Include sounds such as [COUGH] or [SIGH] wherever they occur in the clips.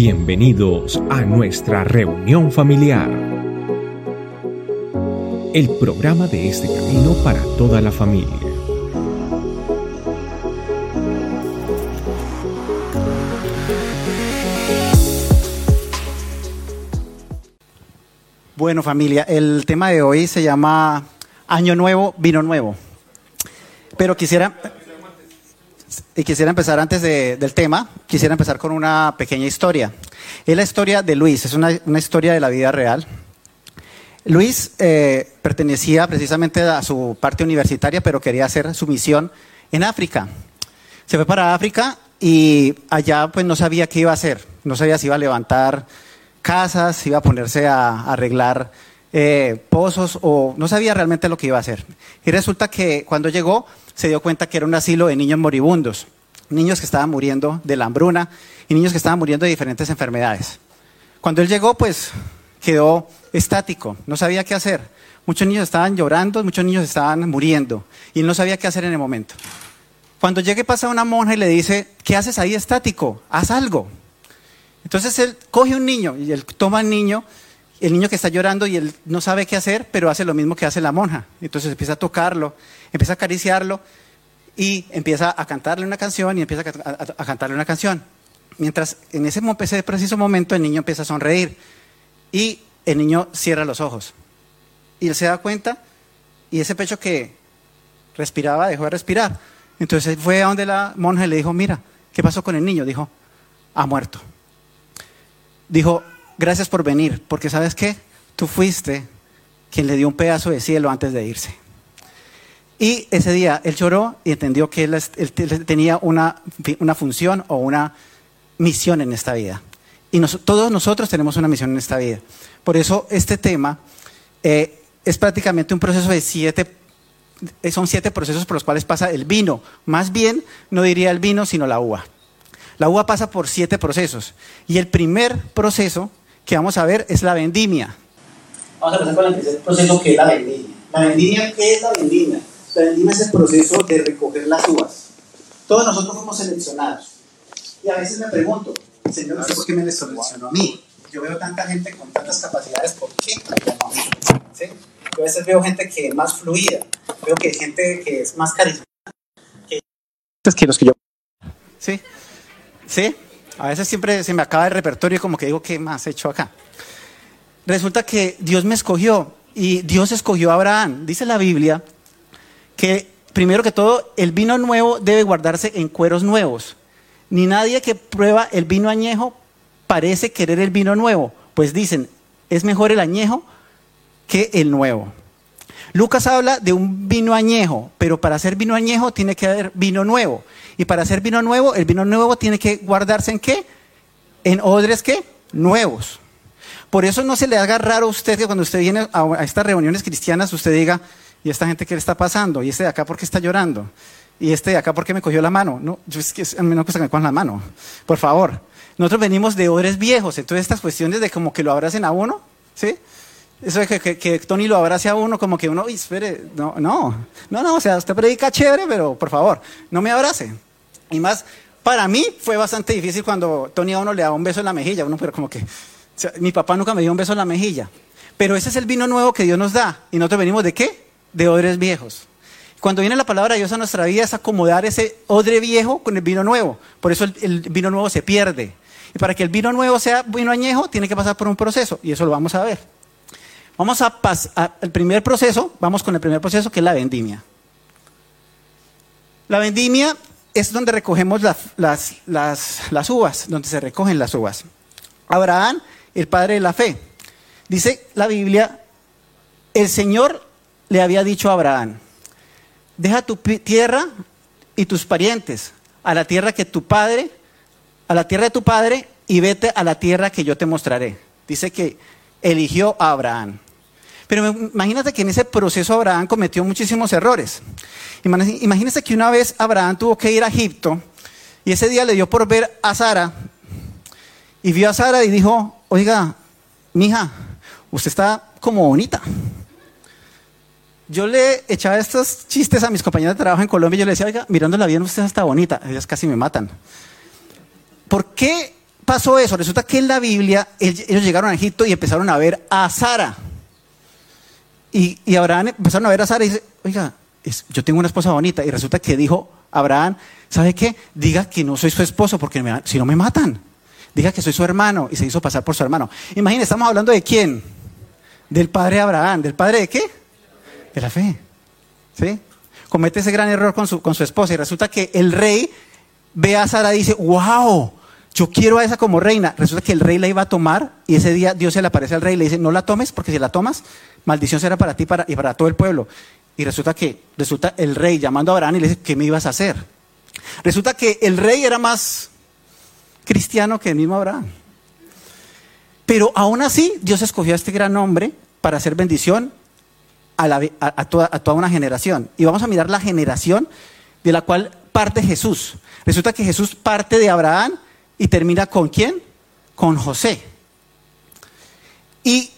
Bienvenidos a nuestra reunión familiar. El programa de este camino para toda la familia. Bueno familia, el tema de hoy se llama Año Nuevo, Vino Nuevo. Pero quisiera, y quisiera empezar antes del tema, quisiera empezar con una pequeña historia. Es la historia de Luis, es una, historia de la vida real. Luis eh, pertenecía precisamente a su parte universitaria, pero quería hacer su misión en África. Se fue para África y allá pues no sabía qué iba a hacer, no sabía si iba a levantar casas, si iba a ponerse a, arreglar eh, pozos o no sabía realmente lo que iba a hacer. Y resulta que cuando llegó se dio cuenta que era un asilo de niños moribundos, niños que estaban muriendo de la hambruna y niños que estaban muriendo de diferentes enfermedades. Cuando él llegó, pues quedó estático, no sabía qué hacer. Muchos niños estaban llorando, muchos niños estaban muriendo y él no sabía qué hacer en el momento. Cuando llegue pasa una monja y le dice, ¿qué haces ahí estático? Haz algo. Entonces él coge un niño y él toma al niño, el niño que está llorando y él no sabe qué hacer, pero hace lo mismo que hace la monja. Entonces empieza a tocarlo, empieza a acariciarlo y empieza a cantarle una canción y empieza a, cantarle una canción. Mientras en ese, ese preciso momento el niño empieza a sonreír y el niño cierra los ojos. Y él se da cuenta y ese pecho que respiraba dejó de respirar. Entonces fue a donde la monja y le dijo, mira, ¿qué pasó con el niño? Dijo, ha muerto. Dijo, gracias por venir, porque sabes qué, tú fuiste quien le dio un pedazo de cielo antes de irse. Y ese día él lloró y entendió que él, tenía una, función o una misión en esta vida. Y todos nosotros tenemos una misión en esta vida. Por eso este tema eh, es prácticamente un proceso de siete, eh, son siete procesos por los cuales pasa el vino. Más bien, no diría el vino, sino la uva. La uva pasa por siete procesos. Y el primer proceso que vamos a ver es la vendimia. Vamos a empezar con el primer proceso que es la vendimia. ¿La vendimia qué es la vendimia? La vendimia es el proceso de recoger las uvas. Todos nosotros fuimos seleccionados. Y a veces me pregunto, Señor, ¿por qué me seleccionó a mí? Yo veo tanta gente con tantas capacidades, ¿por qué ¿Sí? Yo a veces veo gente que es más fluida, veo que hay gente que es más carismática que los que yo. ¿Sí? ¿Sí? A veces siempre se me acaba el repertorio y como que digo, ¿qué más he hecho acá? Resulta que Dios me escogió y Dios escogió a Abraham. Dice la Biblia que primero que todo, el vino nuevo debe guardarse en cueros nuevos. Ni nadie que prueba el vino añejo parece querer el vino nuevo, pues dicen, es mejor el añejo que el nuevo. Lucas habla de un vino añejo, pero para hacer vino añejo tiene que haber vino nuevo. Y para hacer vino nuevo, el vino nuevo tiene que guardarse en qué? En odres qué? Nuevos. Por eso no se le haga raro a usted que cuando usted viene a, estas reuniones cristianas, usted diga, ¿y esta gente qué le está pasando? ¿Y este de acá por qué está llorando? ¿Y este de acá por qué me cogió la mano? No, yo es que a mí no gusta que me cojan la mano. Por favor. Nosotros venimos de odres viejos, entonces estas cuestiones de como que lo abracen a uno, ¿sí? Eso de que, Tony lo abrace a uno como que uno, uy, espere, no, no, no, no, o sea, usted predica chévere, pero por favor, no me abrace. Y más, para mí fue bastante difícil cuando Tony a uno le da un beso en la mejilla, uno pero como que, mi papá nunca me dio un beso en la mejilla. Pero ese es el vino nuevo que Dios nos da. ¿Y nosotros venimos de qué? De odres viejos. Cuando viene la palabra de Dios a nuestra vida es acomodar ese odre viejo con el vino nuevo. Por eso el, vino nuevo se pierde. Y para que el vino nuevo sea vino añejo, tiene que pasar por un proceso. Y eso lo vamos a ver. Vamos a pasar al primer proceso, vamos con el primer proceso que es la vendimia. La vendimia es donde recogemos las, las, uvas, donde se recogen las uvas. Abraham, el padre de la fe. Dice la Biblia, el Señor le había dicho a Abraham, deja tu tierra y tus parientes a la tierra que tu padre, a la tierra de tu padre y vete a la tierra que yo te mostraré. Dice que eligió a Abraham. Pero imagínate que en ese proceso Abraham cometió muchísimos errores. Imagínese que una vez Abraham tuvo que ir a Egipto y ese día le dio por ver a Sara y vio a Sara y dijo, oiga, mija, usted está como bonita. Yo le echaba estos chistes a mis compañeros de trabajo en Colombia y yo le decía, oiga, mirándola bien, usted está bonita. Ellas casi me matan. ¿Por qué pasó eso? Resulta que en la Biblia ellos llegaron a Egipto y empezaron a ver a Sara. Y, y Abraham empezaron a ver a Sara y dice, oiga, yo tengo una esposa bonita. Y resulta que dijo Abraham, ¿sabe qué? Diga que no soy su esposo porque si no me matan. Diga que soy su hermano y se hizo pasar por su hermano. Imagínense, estamos hablando de quién? Del padre Abraham. ¿Del padre de qué? De la fe. ¿Sí? Comete ese gran error con su, con su esposa y resulta que el rey ve a Sara y dice, wow, yo quiero a esa como reina. Resulta que el rey la iba a tomar y ese día Dios se le aparece al rey y le dice, no la tomes porque si la tomas, maldición será para ti y para todo el pueblo. Y resulta que, resulta el rey llamando a Abraham y le dice, ¿qué me ibas a hacer? Resulta que el rey era más cristiano que el mismo Abraham. Pero aún así, Dios escogió a este gran hombre para hacer bendición a toda una generación. Y vamos a mirar la generación de la cual parte Jesús. Resulta que Jesús parte de Abraham y termina con quién? Con José. Y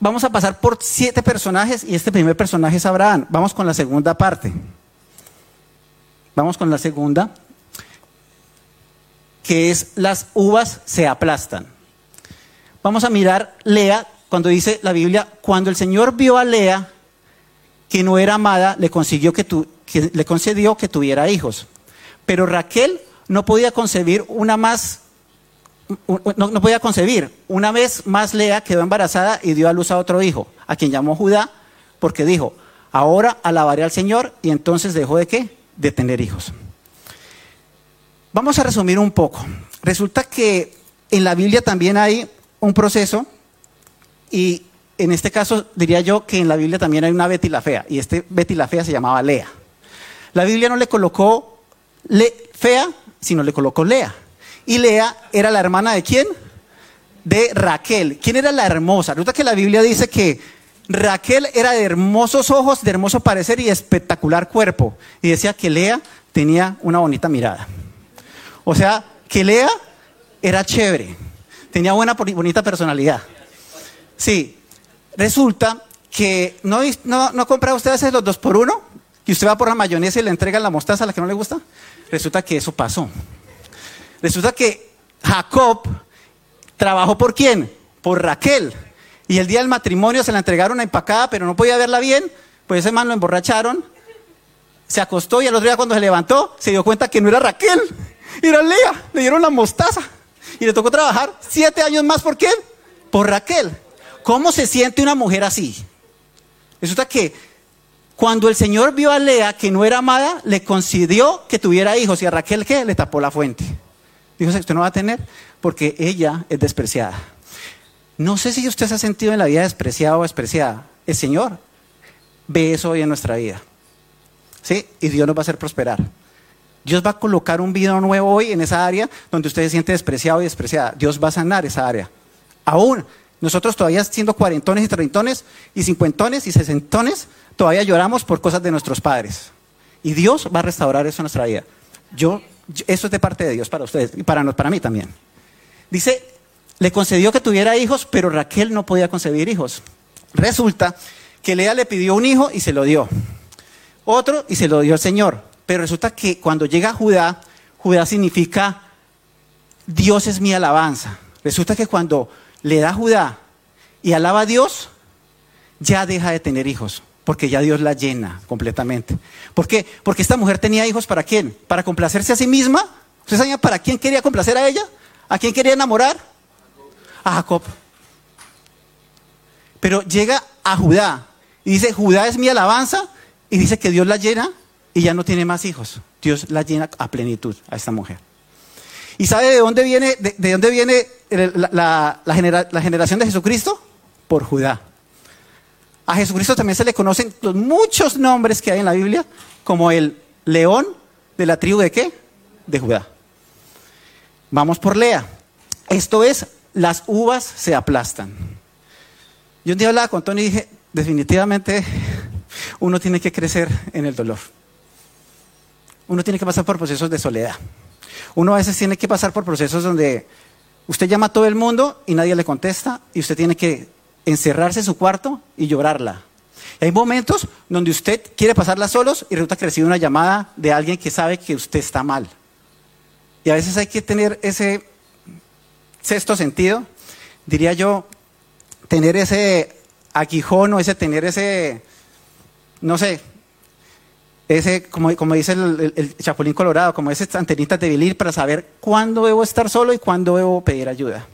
vamos a pasar por siete personajes y este primer personaje es Abraham. Vamos con la segunda parte. Vamos con la segunda, que es las uvas se aplastan. Vamos a mirar Lea cuando dice la Biblia, cuando el Señor vio a Lea que no era amada, le, consiguió que, le concedió que tuviera hijos. Pero Raquel no podía concebir una más no, podía concebir. Una vez más Lea quedó embarazada y dio a luz a otro hijo, a quien llamó Judá, porque dijo, ahora alabaré al Señor y entonces dejó de qué? De tener hijos. Vamos a resumir un poco. Resulta que en la Biblia también hay un proceso y en este caso diría yo que en la Biblia también hay una Betty la Fea y este Betty la Fea se llamaba Lea. La Biblia no le colocó le, fea, sino le colocó Lea. Y Lea era la hermana de quién? De Raquel. ¿Quién era la hermosa? Resulta que la Biblia dice que Raquel era de hermosos ojos, de hermoso parecer y espectacular cuerpo. Y decía que Lea tenía una bonita mirada. O sea, que Lea era chévere, tenía buena, bonita personalidad. Sí, resulta que no, no, no compra usted a veces los dos por uno, y usted va por la mayonesa y le entrega la mostaza a la que no le gusta. Resulta que eso pasó. Resulta que Jacob trabajó por quién? Por Raquel. Y el día del matrimonio se la entregaron empacada, pero no podía verla bien, pues ese man lo emborracharon, se acostó y al otro día cuando se levantó se dio cuenta que no era Raquel, era Lea, le dieron la mostaza. Y le tocó trabajar siete años más por quién? Por Raquel. ¿Cómo se siente una mujer así? Resulta que cuando el Señor vio a Lea que no era amada, le concedió que tuviera hijos y a Raquel ¿qué? le tapó la fuente. Dijo, usted no va a tener porque ella es despreciada. No sé si usted se ha sentido en la vida despreciado o despreciada. El Señor ve eso hoy en nuestra vida. ¿Sí? Y Dios nos va a hacer prosperar. Dios va a colocar un video nuevo hoy en esa área donde usted se siente despreciado y despreciada. Dios va a sanar esa área. Aún nosotros todavía siendo cuarentones y treintones y cincuentones y sesentones, todavía lloramos por cosas de nuestros padres. Y Dios va a restaurar eso en nuestra vida. Yo eso es de parte de Dios para ustedes y para, para mí también. Dice, le concedió que tuviera hijos, pero Raquel no podía concebir hijos. Resulta que Lea le pidió un hijo y se lo dio. Otro y se lo dio el Señor. Pero resulta que cuando llega Judá, Judá significa Dios es mi alabanza. Resulta que cuando le da Judá y alaba a Dios, ya deja de tener hijos porque ya Dios la llena completamente. ¿Por qué? Porque esta mujer tenía hijos para quién? Para complacerse a sí misma. ¿Ustedes saben para quién quería complacer a ella? ¿A quién quería enamorar? A Jacob. Pero llega a Judá y dice, Judá es mi alabanza y dice que Dios la llena y ya no tiene más hijos. Dios la llena a plenitud a esta mujer. ¿Y sabe de dónde viene, de, dónde viene la, la generación de Jesucristo? Por Judá. A Jesucristo también se le conocen los muchos nombres que hay en la Biblia, como el león de la tribu de qué? De Judá. Vamos por Lea. Esto es, las uvas se aplastan. Yo un día hablaba con Tony y dije, definitivamente uno tiene que crecer en el dolor. Uno tiene que pasar por procesos de soledad. Uno a veces tiene que pasar por procesos donde usted llama a todo el mundo y nadie le contesta y usted tiene que encerrarse en su cuarto y llorarla. hay momentos donde usted quiere pasarla solos y resulta que recibe una llamada de alguien que sabe que usted está mal. Y a veces hay que tener ese, sexto sentido, diría yo, tener ese aguijón o ese tener ese, no sé, ese, como, como dice el, el, Chapulín Colorado, como esas antenitas de vilir para saber cuándo debo estar solo y cuándo debo pedir ayuda.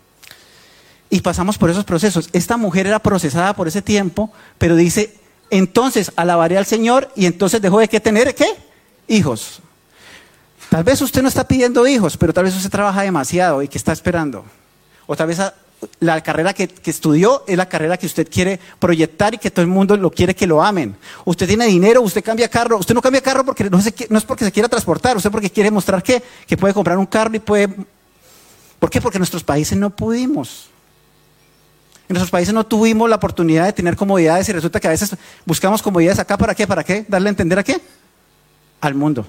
Y pasamos por esos procesos. Esta mujer era procesada por ese tiempo, pero dice, entonces alabaré al Señor y entonces dejó de qué tener qué? Hijos. Tal vez usted no está pidiendo hijos, pero tal vez usted trabaja demasiado y que está esperando. O tal vez la carrera que, estudió es la carrera que usted quiere proyectar y que todo el mundo lo quiere que lo amen. Usted tiene dinero, usted cambia carro. Usted no cambia carro porque no, no es porque se quiera transportar, usted porque quiere mostrar que, que puede comprar un carro y puede... ¿Por qué? Porque en nuestros países no pudimos. En nuestros países no tuvimos la oportunidad de tener comodidades y resulta que a veces buscamos comodidades acá para qué, para qué, darle a entender a qué, al mundo.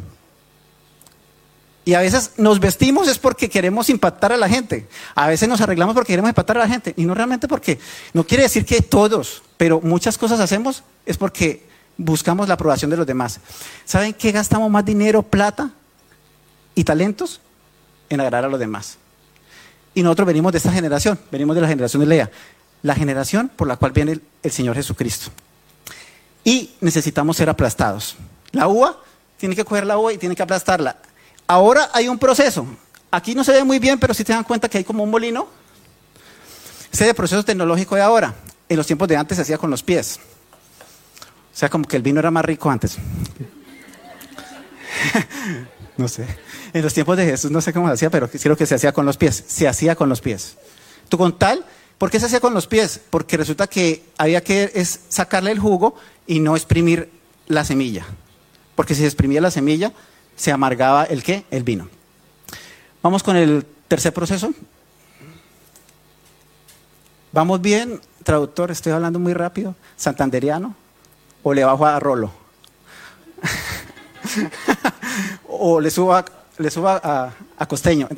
Y a veces nos vestimos es porque queremos impactar a la gente. A veces nos arreglamos porque queremos impactar a la gente. Y no realmente porque, no quiere decir que todos, pero muchas cosas hacemos es porque buscamos la aprobación de los demás. ¿Saben qué gastamos más dinero, plata y talentos? En agradar a los demás. Y nosotros venimos de esta generación, venimos de la generación de Lea, la generación por la cual viene el, Señor Jesucristo. Y necesitamos ser aplastados. La uva tiene que coger la uva y tiene que aplastarla. Ahora hay un proceso. Aquí no se ve muy bien, pero si te dan cuenta que hay como un molino. Ese es el proceso tecnológico de ahora. En los tiempos de antes se hacía con los pies. O sea, como que el vino era más rico antes. [LAUGHS] no sé. En los tiempos de Jesús no sé cómo se hacía, pero creo que se hacía con los pies. Se hacía con los pies. Tú con tal, ¿por qué se hacía con los pies? Porque resulta que había que sacarle el jugo y no exprimir la semilla. Porque si se exprimía la semilla, se amargaba el qué? El vino. Vamos con el tercer proceso. ¿Vamos bien, traductor? Estoy hablando muy rápido. ¿Santanderiano? ¿O le bajo a Rolo? [LAUGHS] ¿O le subo a, le subo a, Costeño? [LAUGHS]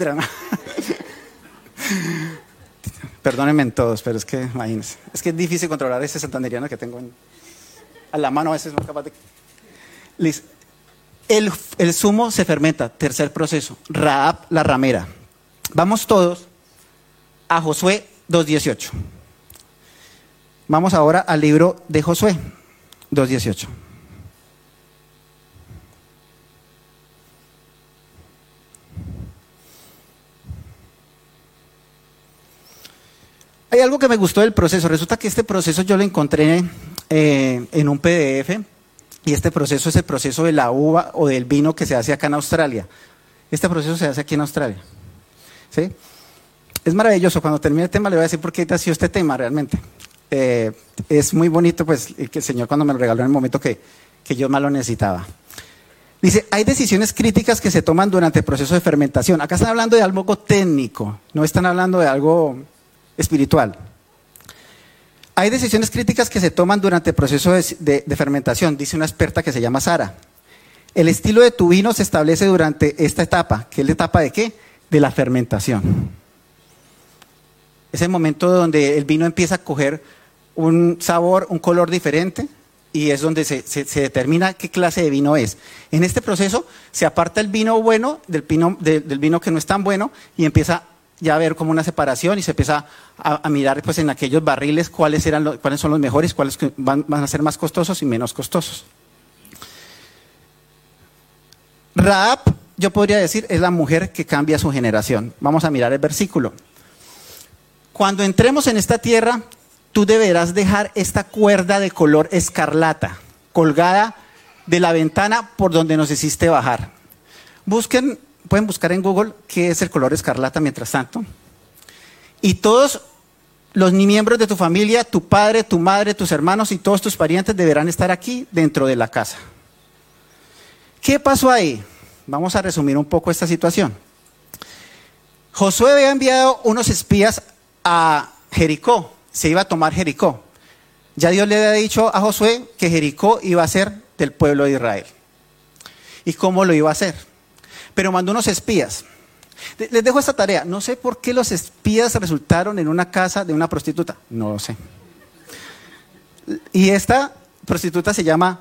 Perdónenme en todos, pero es que imagínense. Es que es difícil controlar ese santanderiano que tengo a la mano, a veces no capaz de. El, el zumo se fermenta, tercer proceso. Raab la ramera. Vamos todos a Josué 2.18. Vamos ahora al libro de Josué 2.18. Hay algo que me gustó del proceso. Resulta que este proceso yo lo encontré eh, en un PDF y este proceso es el proceso de la uva o del vino que se hace acá en Australia. Este proceso se hace aquí en Australia. ¿Sí? Es maravilloso. Cuando termine el tema le voy a decir por qué ha sido este tema realmente. Eh, es muy bonito, pues, que el Señor cuando me lo regaló en el momento que, que yo más lo necesitaba. Dice, hay decisiones críticas que se toman durante el proceso de fermentación. Acá están hablando de algo técnico, no están hablando de algo espiritual. Hay decisiones críticas que se toman durante el proceso de, fermentación, dice una experta que se llama Sara. El estilo de tu vino se establece durante esta etapa, que es la etapa de qué? De la fermentación. Es el momento donde el vino empieza a coger un sabor, un color diferente y es donde se, determina qué clase de vino es. En este proceso se aparta el vino bueno del del vino que no es tan bueno y empieza ya a ver como una separación y se empieza a, mirar pues en aquellos barriles cuáles, eran cuáles son los mejores, cuáles van, a ser más costosos y menos costosos. Raab, yo podría decir, es la mujer que cambia su generación. Vamos a mirar el versículo. Cuando entremos en esta tierra, tú deberás dejar esta cuerda de color escarlata colgada de la ventana por donde nos hiciste bajar. Busquen pueden buscar en Google qué es el color escarlata mientras tanto. Y todos los miembros de tu familia, tu padre, tu madre, tus hermanos y todos tus parientes deberán estar aquí dentro de la casa. ¿Qué pasó ahí? Vamos a resumir un poco esta situación. Josué había enviado unos espías a Jericó, se iba a tomar Jericó. Ya Dios le había dicho a Josué que Jericó iba a ser del pueblo de Israel. ¿Y cómo lo iba a hacer? Pero mandó unos espías. Les dejo esta tarea. No sé por qué los espías resultaron en una casa de una prostituta. No lo sé. Y esta prostituta se llama,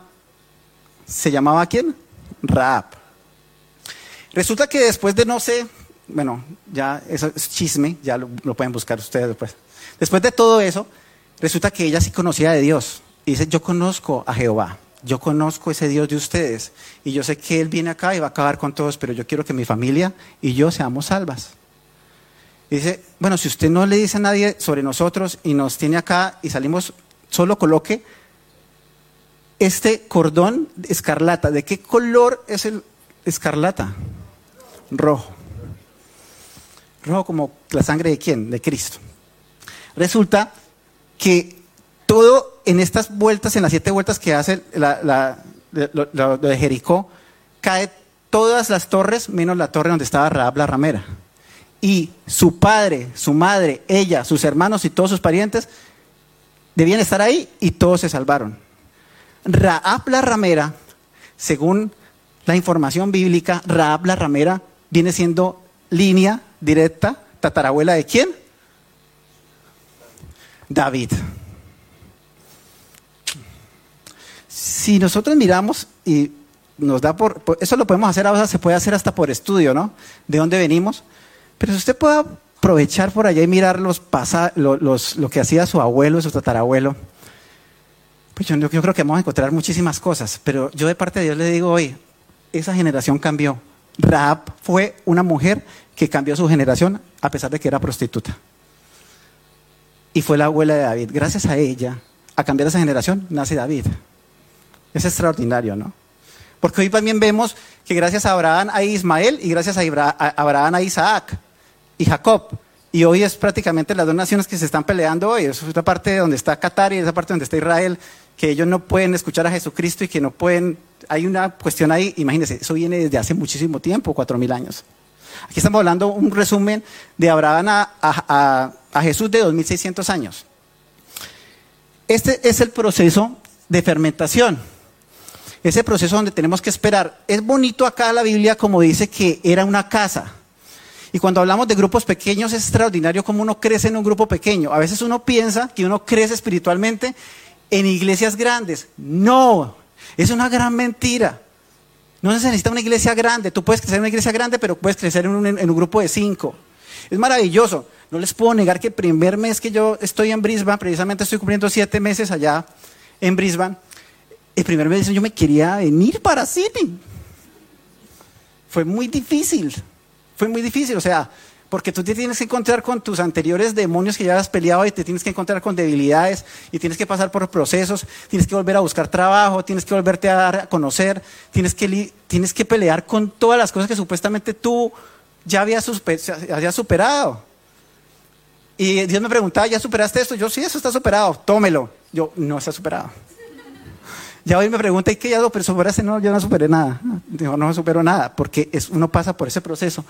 ¿se llamaba quién? Raab. Resulta que después de no sé bueno, ya eso es chisme, ya lo, lo pueden buscar ustedes después. Después de todo eso, resulta que ella sí conocía de Dios. Y dice, yo conozco a Jehová, yo conozco ese Dios de ustedes. Y yo sé que Él viene acá y va a acabar con todos, pero yo quiero que mi familia y yo seamos salvas. Y dice, bueno, si usted no le dice a nadie sobre nosotros y nos tiene acá y salimos, solo coloque este cordón escarlata. ¿De qué color es el escarlata? Rojo. Rojo como la sangre de quién? De Cristo. Resulta que todo en estas vueltas, en las siete vueltas que hace la, lo de Jericó, cae todas las torres menos la torre donde estaba Raab la ramera. Y su padre, su madre, ella, sus hermanos y todos sus parientes debían estar ahí y todos se salvaron. Raab la ramera, según la información bíblica, Raab la ramera viene siendo línea directa, tatarabuela de quién? David. Si nosotros miramos y nos da por, eso lo podemos hacer ahora, se puede hacer hasta por estudio, ¿no? De dónde venimos. Pero si usted puede aprovechar por allá y mirar los, pasa, lo que hacía su abuelo, su tatarabuelo, pues yo, yo creo que vamos a encontrar muchísimas cosas. Pero yo de parte de Dios le digo hoy, esa generación cambió. Raab fue una mujer que cambió su generación a pesar de que era prostituta. Y fue la abuela de David. Gracias a ella, a cambiar esa generación, nace David. Es extraordinario, ¿no? Porque hoy también vemos que gracias a Abraham hay Ismael y gracias a Abraham hay Isaac y Jacob. Y hoy es prácticamente las dos naciones que se están peleando hoy. Es esta parte donde está Qatar y esa parte donde está Israel, que ellos no pueden escuchar a Jesucristo y que no pueden... Hay una cuestión ahí, imagínense, eso viene desde hace muchísimo tiempo, cuatro mil años. Aquí estamos hablando un resumen de Abraham a, a, a Jesús de 2600 años. Este es el proceso de fermentación. Ese proceso donde tenemos que esperar. Es bonito acá la Biblia como dice que era una casa. Y cuando hablamos de grupos pequeños es extraordinario cómo uno crece en un grupo pequeño. A veces uno piensa que uno crece espiritualmente en iglesias grandes. No, es una gran mentira. No se necesita una iglesia grande. Tú puedes crecer en una iglesia grande, pero puedes crecer en un, grupo de cinco. Es maravilloso. No les puedo negar que el primer mes que yo estoy en Brisbane, precisamente estoy cumpliendo siete meses allá en Brisbane, el primer mes yo me quería venir para Sydney. Fue muy difícil. Fue muy difícil. O sea, porque tú te tienes que encontrar con tus anteriores demonios que ya has peleado y te tienes que encontrar con debilidades y tienes que pasar por procesos, tienes que volver a buscar trabajo, tienes que volverte a dar a conocer, tienes que, tienes que pelear con todas las cosas que supuestamente tú ya habías, superado. Y Dios me preguntaba, ¿ya superaste esto? Yo, sí, eso está superado, tómelo. Yo, no está superado. Ya hoy me pregunta, ¿y qué ya pero superaste? No, yo no superé nada. Digo, no supero nada, porque es, uno pasa por ese proceso,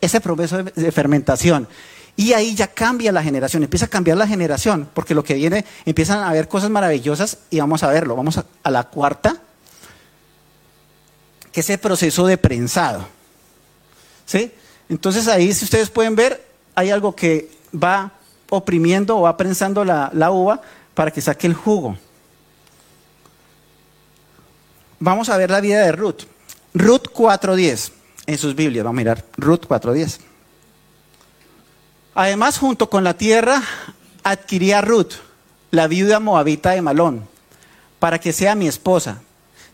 ese proceso de, fermentación. Y ahí ya cambia la generación, empieza a cambiar la generación, porque lo que viene, empiezan a haber cosas maravillosas y vamos a verlo. Vamos a, la cuarta, que es el proceso de prensado. ¿Sí? Entonces ahí, si ustedes pueden ver, hay algo que va oprimiendo o va prensando la uva para que saque el jugo. Vamos a ver la vida de Ruth. Ruth 4.10 en sus Biblias. Vamos a mirar Ruth 4.10. Además, junto con la tierra, adquiría Ruth, la viuda moabita de Malón, para que sea mi esposa.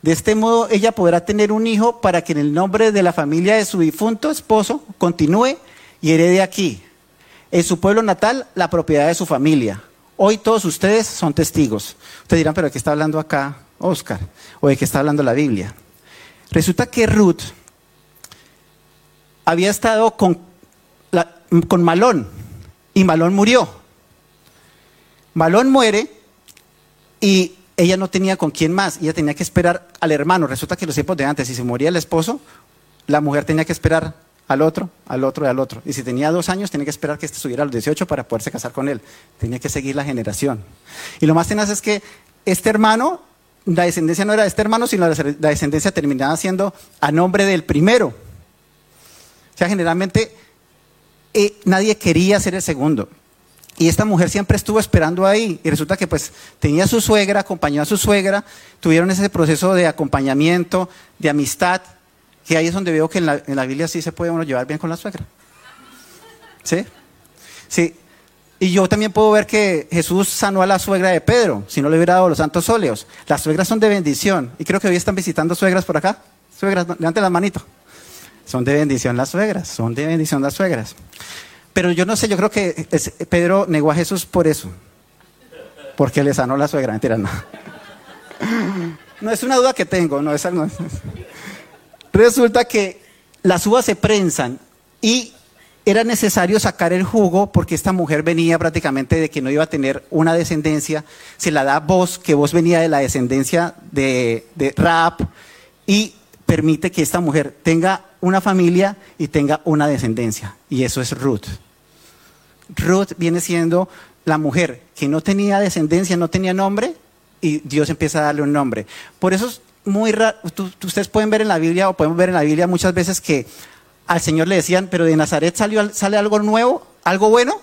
De este modo, ella podrá tener un hijo para que en el nombre de la familia de su difunto esposo continúe y herede aquí, en su pueblo natal, la propiedad de su familia. Hoy todos ustedes son testigos. Ustedes dirán, pero ¿qué está hablando acá Oscar, o de qué está hablando la Biblia. Resulta que Ruth había estado con, con Malón y Malón murió. Malón muere y ella no tenía con quién más, ella tenía que esperar al hermano. Resulta que los tiempos de antes, si se moría el esposo, la mujer tenía que esperar al otro, al otro y al otro. Y si tenía dos años, tenía que esperar que este estuviera a los 18 para poderse casar con él. Tenía que seguir la generación. Y lo más tenaz es que este hermano la descendencia no era de este hermano, sino la descendencia terminaba siendo a nombre del primero. O sea, generalmente eh, nadie quería ser el segundo. Y esta mujer siempre estuvo esperando ahí. Y resulta que pues tenía a su suegra, acompañó a su suegra, tuvieron ese proceso de acompañamiento, de amistad, que ahí es donde veo que en la, en la Biblia sí se puede uno llevar bien con la suegra. ¿Sí? Sí. Y yo también puedo ver que Jesús sanó a la suegra de Pedro, si no le hubiera dado los santos óleos. Las suegras son de bendición. Y creo que hoy están visitando suegras por acá. Suegras, levanten las manitos. Son de bendición las suegras, son de bendición las suegras. Pero yo no sé, yo creo que Pedro negó a Jesús por eso. Porque le sanó la suegra. Mentira, no. [LAUGHS] No es una duda que tengo, no, esa no es. Resulta que las uvas se prensan y era necesario sacar el jugo porque esta mujer venía prácticamente de que no iba a tener una descendencia. Se la da vos, que vos venía de la descendencia de, de Raab y permite que esta mujer tenga una familia y tenga una descendencia. Y eso es Ruth. Ruth viene siendo la mujer que no tenía descendencia, no tenía nombre, y Dios empieza a darle un nombre. Por eso es muy raro, ustedes pueden ver en la Biblia o podemos ver en la Biblia muchas veces que al Señor le decían, pero de Nazaret salió, sale algo nuevo, algo bueno.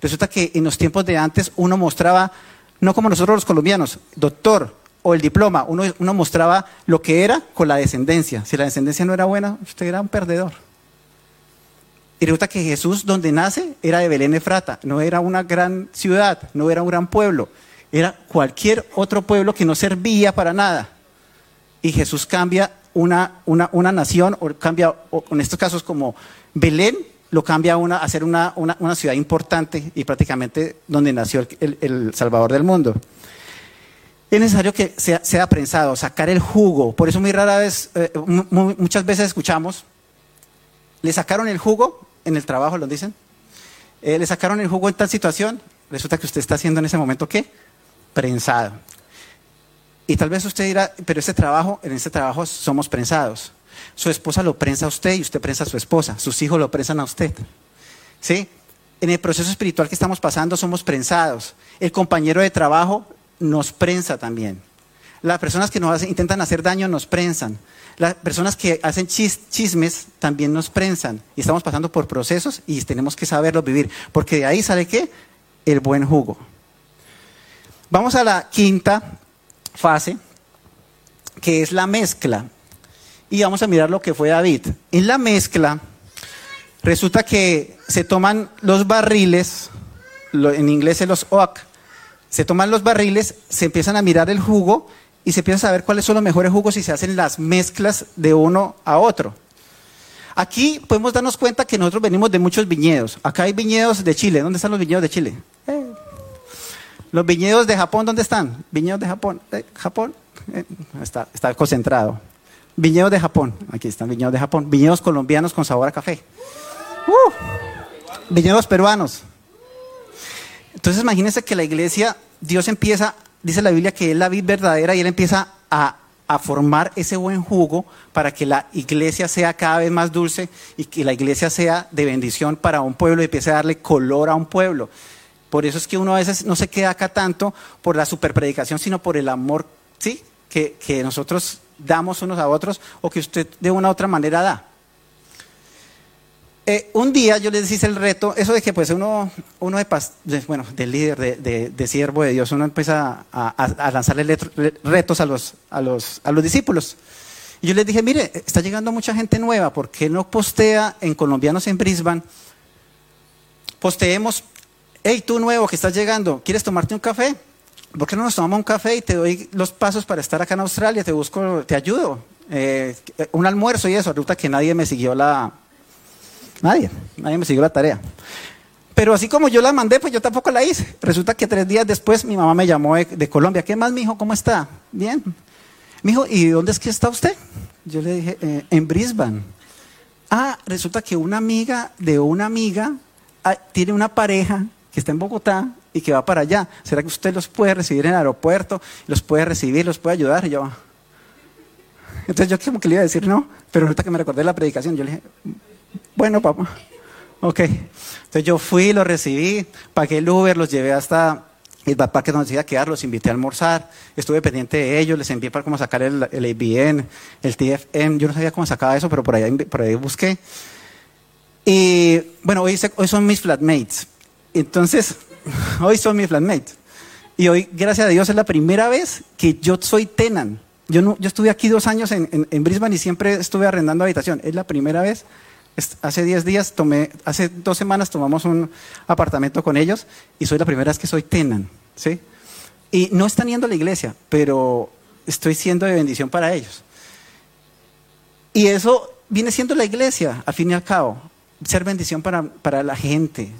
Resulta que en los tiempos de antes uno mostraba, no como nosotros los colombianos, doctor o el diploma, uno, uno mostraba lo que era con la descendencia. Si la descendencia no era buena, usted era un perdedor. Y resulta que Jesús, donde nace, era de Belén Efrata, no era una gran ciudad, no era un gran pueblo, era cualquier otro pueblo que no servía para nada. Y Jesús cambia una, una, una nación, o cambia, en estos casos como Belén, lo cambia a, una, a ser una, una, ciudad importante y prácticamente donde nació el, el, Salvador del mundo. Es necesario que sea, sea, prensado, sacar el jugo. Por eso muy rara vez, eh, muchas veces escuchamos, le sacaron el jugo en el trabajo, lo dicen. Eh, le sacaron el jugo en tal situación. Resulta que usted está haciendo en ese momento qué? Prensado. Y tal vez usted dirá, pero este trabajo, en este trabajo somos prensados. Su esposa lo prensa a usted y usted prensa a su esposa. Sus hijos lo prensan a usted. ¿Sí? En el proceso espiritual que estamos pasando somos prensados. El compañero de trabajo nos prensa también. Las personas que nos intentan hacer daño nos prensan. Las personas que hacen chismes también nos prensan. Y estamos pasando por procesos y tenemos que saberlos vivir. Porque de ahí sale qué? El buen jugo. Vamos a la quinta fase, que es la mezcla. Y vamos a mirar lo que fue David. En la mezcla, resulta que se toman los barriles, en inglés es los oak, se toman los barriles, se empiezan a mirar el jugo y se empieza a saber cuáles son los mejores jugos y se hacen las mezclas de uno a otro. Aquí podemos darnos cuenta que nosotros venimos de muchos viñedos. Acá hay viñedos de Chile. ¿Dónde están los viñedos de Chile? Eh, los viñedos de Japón, ¿dónde están? Viñedos de Japón. Eh, Japón. Eh, está, está concentrado. Viñedos de Japón. Aquí están viñedos de Japón. Viñedos colombianos con sabor a café. Uh, viñedos peruanos. Entonces imagínense que la iglesia, Dios empieza, dice la Biblia que es la vid verdadera y Él empieza a, a formar ese buen jugo para que la iglesia sea cada vez más dulce y que la iglesia sea de bendición para un pueblo y empiece a darle color a un pueblo. Por eso es que uno a veces no se queda acá tanto por la superpredicación, sino por el amor ¿sí? que, nosotros damos unos a otros o que usted de una u otra manera da. Eh, un día yo les hice el reto, eso de que pues uno, uno de, bueno, del líder, de, de, siervo de Dios, uno empieza a, a, lanzarle retos a los, a, los, a los discípulos. Y yo les dije, mire, está llegando mucha gente nueva, ¿por qué no postea en colombianos en Brisbane? Posteemos hey, tú nuevo que estás llegando, ¿quieres tomarte un café? ¿Por qué no nos tomamos un café y te doy los pasos para estar acá en Australia? Te busco, te ayudo. Eh, un almuerzo y eso. Resulta que nadie me siguió la... Nadie, nadie me siguió la tarea. Pero así como yo la mandé, pues yo tampoco la hice. Resulta que tres días después mi mamá me llamó de, Colombia. ¿Qué más, mijo? ¿Cómo está? Bien. Mijo, ¿y dónde es que está usted? Yo le dije, eh, en Brisbane. Ah, resulta que una amiga de una amiga ah, tiene una pareja que está en Bogotá y que va para allá. ¿Será que usted los puede recibir en el aeropuerto? Los puede recibir, los puede ayudar. Y yo, entonces yo como que le iba a decir no, pero ahorita que me recordé la predicación, yo le dije, bueno, papá, ok. Entonces yo fui, los recibí, pagué el Uber, los llevé hasta el parque donde se iba a quedar, los invité a almorzar, estuve pendiente de ellos, les envié para cómo sacar el, el ABN, el TFM, yo no sabía cómo sacaba eso, pero por ahí, por ahí busqué. Y bueno, hoy, hoy son mis flatmates. Entonces, [LAUGHS] hoy son mis flatmates. Y hoy, gracias a Dios, es la primera vez que yo soy tenant. Yo, no, yo estuve aquí dos años en, en, Brisbane y siempre estuve arrendando habitación. Es la primera vez Hace 10 días tomé, hace dos semanas tomamos un apartamento con ellos y soy la primera vez que soy tenan, ¿sí? Y no están yendo a la iglesia, pero estoy siendo de bendición para ellos. Y eso viene siendo la iglesia, al fin y al cabo, ser bendición para, para la gente.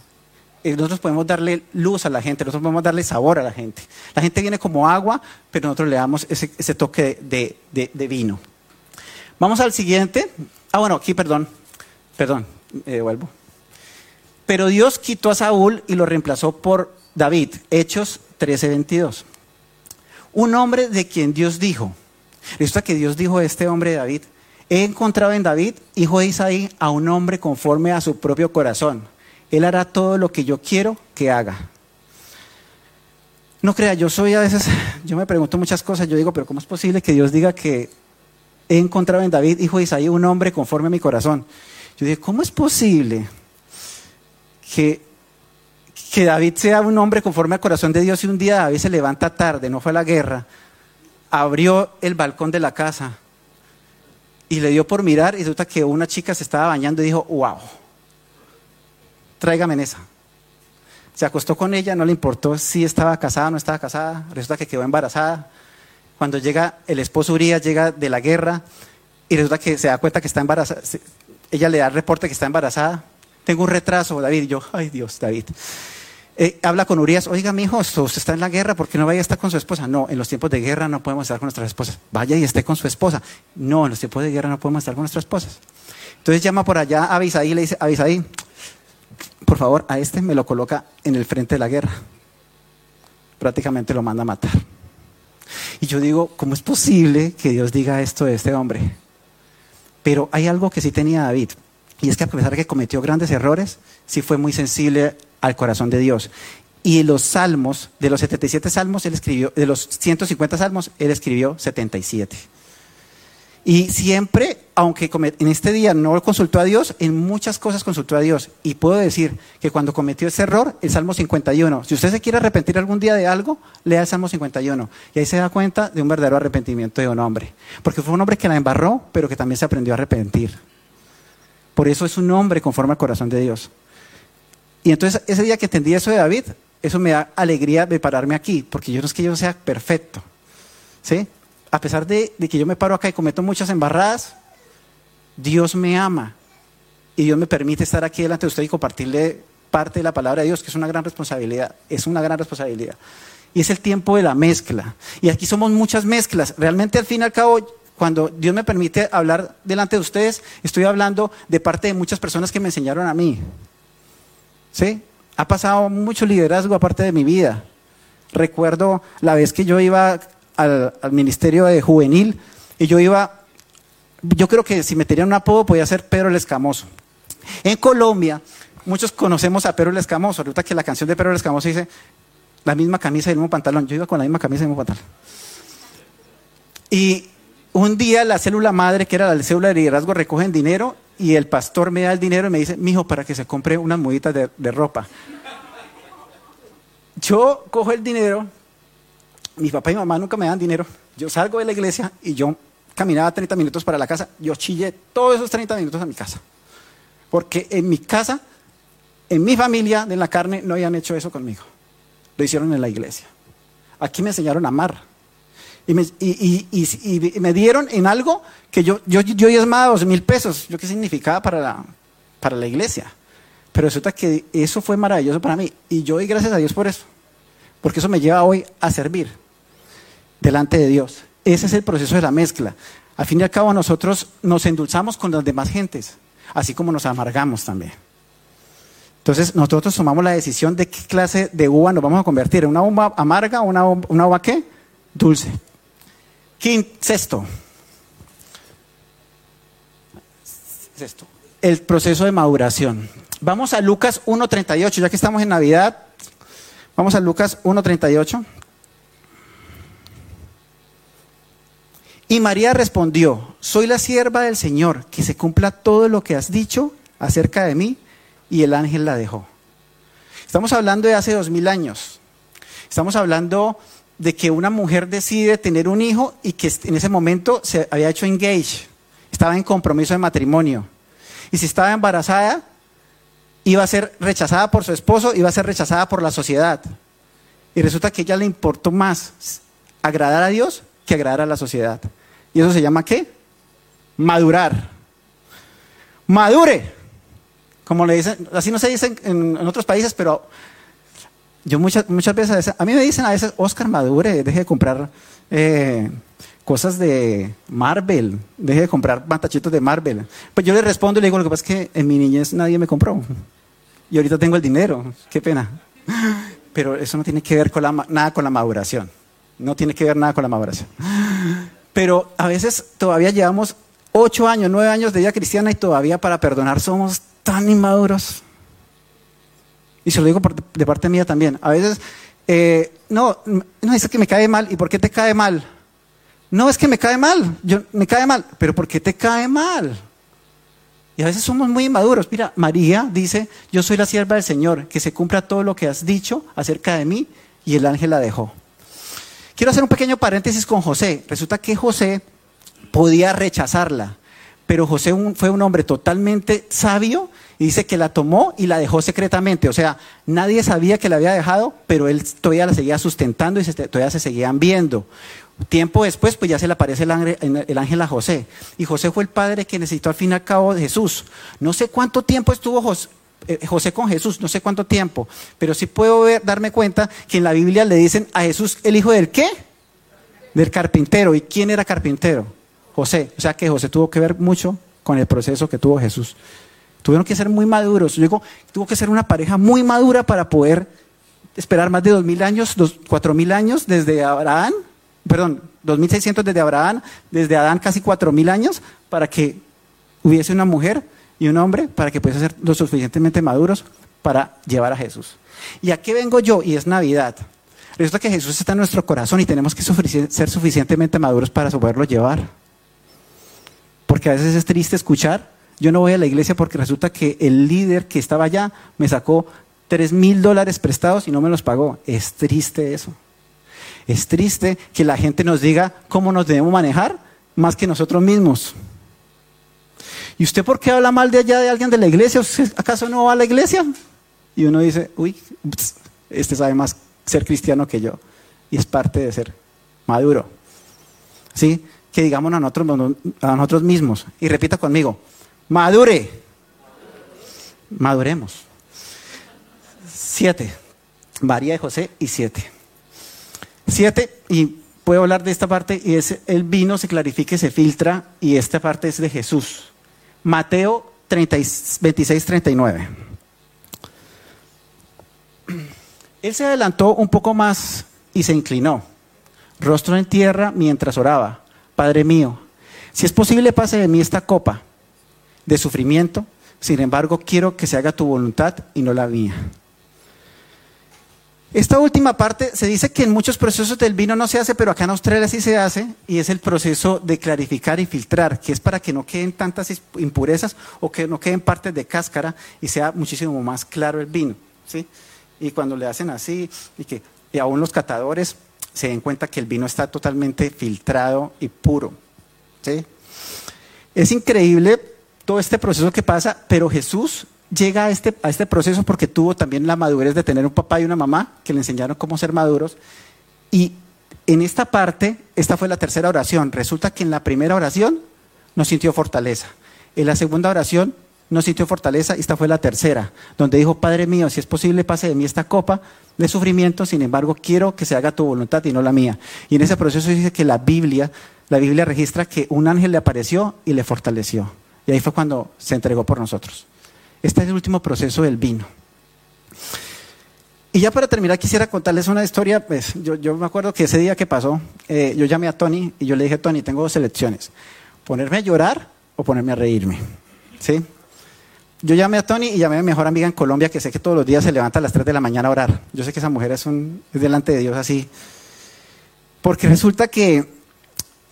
Eh, nosotros podemos darle luz a la gente, nosotros podemos darle sabor a la gente. La gente viene como agua, pero nosotros le damos ese, ese toque de, vino. Vamos al siguiente. Ah, bueno, aquí, perdón, perdón, eh, vuelvo. Pero Dios quitó a Saúl y lo reemplazó por David, Hechos 13:22. Un hombre de quien Dios dijo, resulta que Dios dijo a este hombre David, he encontrado en David, hijo de Isaí, a un hombre conforme a su propio corazón. Él hará todo lo que yo quiero que haga. No crea, yo soy a veces, yo me pregunto muchas cosas, yo digo, pero ¿cómo es posible que Dios diga que he encontrado en David, hijo de Isaí, un hombre conforme a mi corazón? Yo digo, ¿cómo es posible que que David sea un hombre conforme al corazón de Dios y un día David se levanta tarde, no fue a la guerra, abrió el balcón de la casa y le dio por mirar y resulta que una chica se estaba bañando y dijo, wow, tráigame en esa. Se acostó con ella, no le importó si estaba casada o no estaba casada, resulta que quedó embarazada. Cuando llega el esposo Urias, llega de la guerra y resulta que se da cuenta que está embarazada. Ella le da el reporte que está embarazada. Tengo un retraso, David. Y yo, ay Dios, David. Eh, habla con Urias, oiga, mi hijo, usted está en la guerra, ¿por qué no vaya a estar con su esposa? No, en los tiempos de guerra no podemos estar con nuestras esposas. Vaya y esté con su esposa. No, en los tiempos de guerra no podemos estar con nuestras esposas. Entonces llama por allá a Abisaí y le dice, Abisaí, por favor, a este me lo coloca en el frente de la guerra. Prácticamente lo manda a matar. Y yo digo, ¿cómo es posible que Dios diga esto de este hombre? Pero hay algo que sí tenía David, y es que a pesar de que cometió grandes errores, sí fue muy sensible al corazón de Dios. Y los salmos, de los 77 salmos, él escribió, de los 150 salmos, él escribió 77. Y siempre, aunque en este día no consultó a Dios, en muchas cosas consultó a Dios. Y puedo decir que cuando cometió ese error, el Salmo 51, si usted se quiere arrepentir algún día de algo, lea el Salmo 51. Y ahí se da cuenta de un verdadero arrepentimiento de un hombre. Porque fue un hombre que la embarró, pero que también se aprendió a arrepentir. Por eso es un hombre conforme al corazón de Dios. Y entonces ese día que entendí eso de David, eso me da alegría de pararme aquí, porque yo no es que yo sea perfecto. ¿Sí? A pesar de, que yo me paro acá y cometo muchas embarradas, Dios me ama. Y Dios me permite estar aquí delante de usted y compartirle parte de la palabra de Dios, que es una gran responsabilidad. Es una gran responsabilidad. Y es el tiempo de la mezcla. Y aquí somos muchas mezclas. Realmente al fin y al cabo, cuando Dios me permite hablar delante de ustedes, estoy hablando de parte de muchas personas que me enseñaron a mí. ¿Sí? Ha pasado mucho liderazgo aparte de mi vida. Recuerdo la vez que yo iba al, ministerio de juvenil y yo iba, yo creo que si me tenían un apodo podía ser Pedro el Escamoso. En Colombia, muchos conocemos a Pedro el Escamoso. Resulta que la canción de Pedro el Escamoso dice la misma camisa y el mismo pantalón. Yo iba con la misma camisa y el mismo pantalón. Y un día la célula madre, que era la célula de liderazgo, recogen dinero y el pastor me da el dinero y me dice, mijo, para que se compre unas muditas de, ropa. Yo cojo el dinero, mi papá y mamá nunca me dan dinero. Yo salgo de la iglesia y yo caminaba 30 minutos para la casa. Yo chillé todos esos 30 minutos a mi casa. Porque en mi casa, en mi familia de la carne, no habían hecho eso conmigo. Lo hicieron en la iglesia. Aquí me enseñaron a amar. Y me, y, me, dieron en algo que yo, yo, yo diezmaba dos mil pesos. ¿Yo qué significaba para la, para la iglesia? Pero resulta que eso fue maravilloso para mí. Y yo doy gracias a Dios por eso. Porque eso me lleva hoy a servir delante de Dios. Ese es el proceso de la mezcla. Al fin y al cabo nosotros nos endulzamos con las demás gentes, así como nos amargamos también. Entonces nosotros tomamos la decisión de qué clase de uva nos vamos a convertir, ¿una uva amarga o una, una uva qué? Dulce. sexto. Sexto. El proceso de maduración. Vamos a Lucas 1.38, ya que estamos en Navidad. Vamos a Lucas 1.38. Y María respondió, soy la sierva del Señor, que se cumpla todo lo que has dicho acerca de mí. Y el ángel la dejó. Estamos hablando de hace dos mil años. Estamos hablando de que una mujer decide tener un hijo y que en ese momento se había hecho engage, estaba en compromiso de matrimonio. Y si estaba embarazada, iba a ser rechazada por su esposo, iba a ser rechazada por la sociedad. Y resulta que a ella le importó más agradar a Dios que agradar a la sociedad. ¿Y eso se llama qué? Madurar. Madure. Como le dicen, así no se dice en, otros países, pero yo muchas, muchas veces, a mí me dicen a veces, Oscar, madure, deje de comprar eh, cosas de Marvel, deje de comprar pantachitos de Marvel. Pues yo le respondo y le digo, lo que pasa es que en mi niñez nadie me compró. Y ahorita tengo el dinero, qué pena. Pero eso no tiene que ver nada con la maduración. No tiene que ver nada con la maduración. Pero a veces todavía llevamos ocho años, nueve años de vida cristiana y todavía para perdonar somos tan inmaduros. Y se lo digo de parte mía también. A veces, eh, no, no, es que me cae mal. ¿Y por qué te cae mal? No, es que me cae mal. Yo, me cae mal. ¿Pero por qué te cae mal? Y a veces somos muy inmaduros. Mira, María dice, yo soy la sierva del Señor, que se cumpla todo lo que has dicho acerca de mí. Y el ángel la dejó. Quiero hacer un pequeño paréntesis con José. Resulta que José podía rechazarla, pero José fue un hombre totalmente sabio y dice que la tomó y la dejó secretamente. O sea, nadie sabía que la había dejado, pero él todavía la seguía sustentando y todavía se seguían viendo. Tiempo después, pues ya se le aparece el ángel, el ángel a José. Y José fue el padre que necesitó al fin y al cabo de Jesús. No sé cuánto tiempo estuvo José, eh, José con Jesús, no sé cuánto tiempo, pero sí puedo darme cuenta que en la Biblia le dicen a Jesús el hijo del qué? Del carpintero. ¿Y quién era carpintero? José. O sea que José tuvo que ver mucho con el proceso que tuvo Jesús. Tuvieron que ser muy maduros. Yo digo, tuvo que ser una pareja muy madura para poder esperar más de dos mil años, cuatro mil años desde Abraham, perdón, dos mil seiscientos desde Abraham, desde Adán casi cuatro mil años para que hubiese una mujer y un hombre para que pudiesen ser lo suficientemente maduros para llevar a Jesús. ¿Y a qué vengo yo? Y es Navidad. Resulta que Jesús está en nuestro corazón y tenemos que ser suficientemente maduros para poderlo llevar. Porque a veces es triste escuchar, yo no voy a la iglesia porque resulta que el líder que estaba allá me sacó tres mil dólares prestados y no me los pagó. Es triste eso. Es triste que la gente nos diga cómo nos debemos manejar más que nosotros mismos. ¿Y usted por qué habla mal de allá de alguien de la iglesia? ¿Acaso no va a la iglesia? Y uno dice, uy, este sabe más ser cristiano que yo. Y es parte de ser maduro. ¿Sí? que digamos a nosotros, mismos. Y repita conmigo, madure. Maduremos. Siete. María de José y siete. Siete, y puedo hablar de esta parte, y es el vino se clarifica y se filtra, y esta parte es de Jesús. Mateo 30, 26, 39. Él se adelantó un poco más y se inclinó, rostro en tierra mientras oraba. Padre mío, si es posible pase de mí esta copa de sufrimiento, sin embargo quiero que se haga tu voluntad y no la mía. Esta última parte se dice que en muchos procesos del vino no se hace, pero acá en Australia sí se hace, y es el proceso de clarificar y filtrar, que es para que no queden tantas impurezas o que no queden partes de cáscara y sea muchísimo más claro el vino. ¿sí? Y cuando le hacen así, y que y aún los catadores se den cuenta que el vino está totalmente filtrado y puro. ¿sí? Es increíble todo este proceso que pasa, pero Jesús llega a este, a este proceso porque tuvo también la madurez de tener un papá y una mamá que le enseñaron cómo ser maduros. Y en esta parte, esta fue la tercera oración. Resulta que en la primera oración no sintió fortaleza. En la segunda oración no sintió fortaleza, y esta fue la tercera, donde dijo, Padre mío, si es posible, pase de mí esta copa de sufrimiento, sin embargo, quiero que se haga tu voluntad y no la mía. Y en ese proceso dice que la Biblia, la Biblia registra que un ángel le apareció y le fortaleció. Y ahí fue cuando se entregó por nosotros. Este es el último proceso del vino. Y ya para terminar, quisiera contarles una historia. Pues, yo, me acuerdo que ese día que pasó, eh, yo llamé a Tony y yo le dije, Tony, tengo dos elecciones. Ponerme a llorar o ponerme a reírme. ¿Sí? Yo llamé a Tony y llamé a mi mejor amiga en Colombia, que sé que todos los días se levanta a las 3 de la mañana a orar. Yo sé que esa mujer es, un, delante de Dios así. Porque resulta que,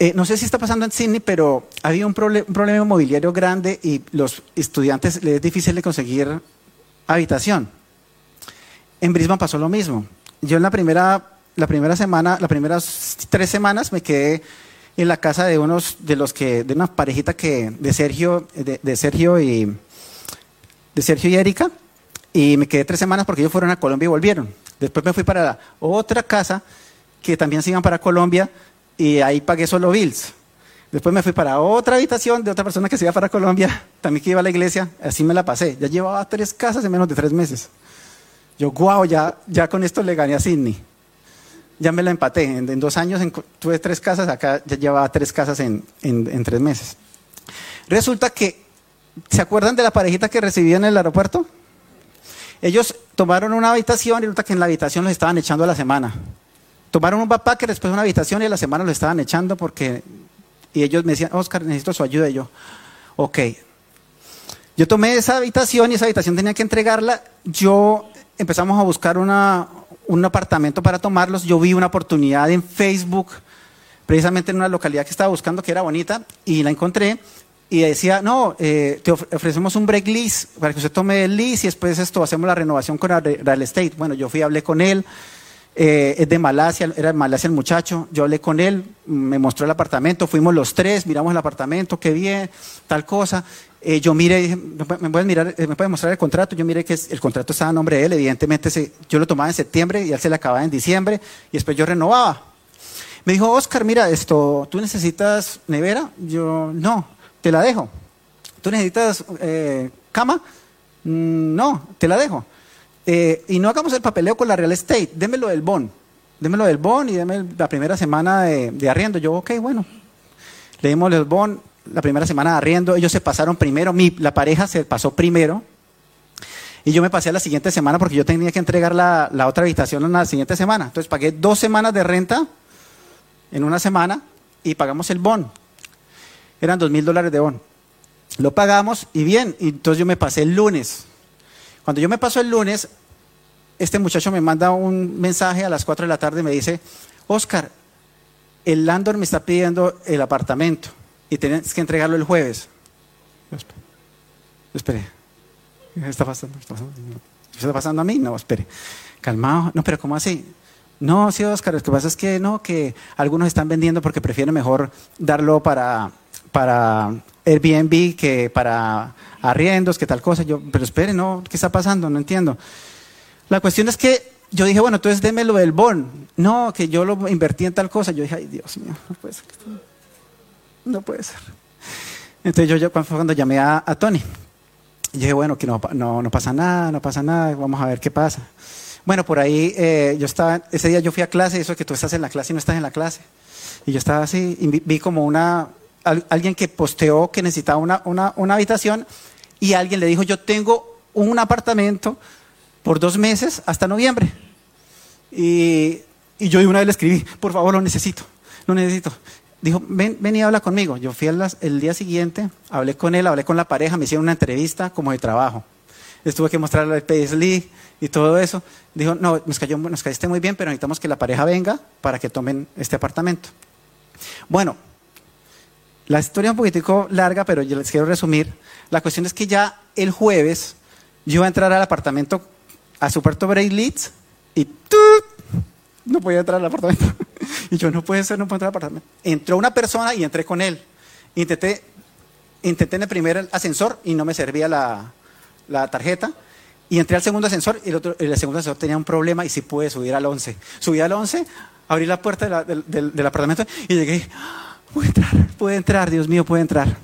eh, no sé si está pasando en Sydney, pero había un, un problema inmobiliario grande y los estudiantes les es difícil de conseguir habitación. En Brisbane pasó lo mismo. Yo en la primera, la primera semana, las primeras tres semanas me quedé en la casa de unos de los que, de una parejita que, de Sergio, de Sergio y de Sergio y Erika y me quedé tres semanas porque ellos fueron a Colombia y volvieron. Después me fui para otra casa que también se iban para Colombia y ahí pagué solo bills. Después me fui para otra habitación de otra persona que se iba para Colombia, también que iba a la iglesia, así me la pasé. Ya llevaba tres casas en menos de tres meses. Yo, wow, ya, ya con esto le gané a Sidney. Ya me la empaté. En, dos años tuve tres casas, acá ya llevaba tres casas en, en, tres meses. Resulta que, ¿se acuerdan de la parejita que recibí en el aeropuerto? Ellos tomaron una habitación y resulta que en la habitación los estaban echando a la semana. Tomaron un que después de una habitación y a la semana lo estaban echando porque... Y ellos me decían, Oscar, necesito su ayuda. Y yo, ok. Yo tomé esa habitación y esa habitación tenía que entregarla. Yo empezamos a buscar una, un apartamento para tomarlos. Yo vi una oportunidad en Facebook, precisamente en una localidad que estaba buscando que era bonita, y la encontré. Y decía, no, eh, te ofrecemos un break lease para que usted tome el lease y después esto hacemos la renovación con real estate. Bueno, yo fui, hablé con él. Eh, es de Malasia, era de Malasia el muchacho, yo hablé con él, me mostró el apartamento, fuimos los tres, miramos el apartamento, qué bien, tal cosa. Eh, yo miré, ¿me puedes, mirar, eh, ¿me puedes mostrar el contrato? Yo miré que el contrato estaba a nombre de él, evidentemente yo lo tomaba en septiembre y él se le acababa en diciembre y después yo renovaba. Me dijo, Oscar, mira, esto, ¿tú necesitas nevera? Yo, no, te la dejo. ¿Tú necesitas cama? Mm, no, te la dejo. Eh, y no hagamos el papeleo con la real estate, démelo del bon. Démelo del bon y déme la primera semana de, arriendo. Yo, ok, bueno. Le dimos el bon la primera semana de arriendo. Ellos se pasaron primero, mi, la pareja se pasó primero. Y yo me pasé a la siguiente semana porque yo tenía que entregar la, otra habitación en la siguiente semana. Entonces pagué dos semanas de renta en una semana y pagamos el bon. Eran dos mil dólares de bon. Lo pagamos y bien, y entonces yo me pasé el lunes. Cuando yo me paso el lunes, este muchacho me manda un mensaje a las 4 de la tarde y me dice, Oscar, el landlord me está pidiendo el apartamento y tienes que entregarlo el jueves. Espere, ¿qué está pasando? ¿Qué está pasando a mí? No, espere. Calmado. No, pero ¿cómo así? No, sí, Oscar, lo que pasa es que no, que algunos están vendiendo porque prefieren mejor darlo para, para Airbnb que para arriendos, que tal cosa. Yo, pero espere, no, ¿qué está pasando? No entiendo. La cuestión es que yo dije, bueno, entonces démelo del bon. No, que yo lo invertí en tal cosa. Yo dije, ay, Dios mío, no puede ser. No puede ser. Entonces yo, yo cuando llamé a, Tony, yo dije, bueno, que no, no, no, pasa nada, no pasa nada, vamos a ver qué pasa. Bueno, por ahí eh, yo estaba, ese día yo fui a clase, eso que tú estás en la clase y no estás en la clase. Y yo estaba así, y vi, vi como una, alguien que posteó que necesitaba una, una, una habitación y alguien le dijo, yo tengo un apartamento por dos meses hasta noviembre. Y, y, yo de una vez le escribí, por favor, lo necesito, lo necesito. Dijo, ven, ven y habla conmigo. Yo fui el día siguiente, hablé con él, hablé con la pareja, me hicieron una entrevista como de trabajo. Les tuve que mostrarle el Paisley y todo eso. Dijo, no, nos, cayó, nos caíste muy bien, pero necesitamos que la pareja venga para que tomen este apartamento. Bueno, la historia es un poquitico larga, pero yo les quiero resumir. La cuestión es que ya el jueves yo iba a entrar al apartamento a Superto Break Leeds y no podía entrar al apartamento. [LAUGHS] y yo no puede ser, no puedo entrar al apartamento. Entró una persona y entré con él. Intenté, intenté en el primer ascensor y no me servía la, tarjeta. Y entré al segundo ascensor y el, otro, el segundo ascensor tenía un problema y sí pude subir al 11. Subí al 11, abrí la puerta del, del apartamento y llegué puede entrar, puede entrar, Dios mío, puede entrar.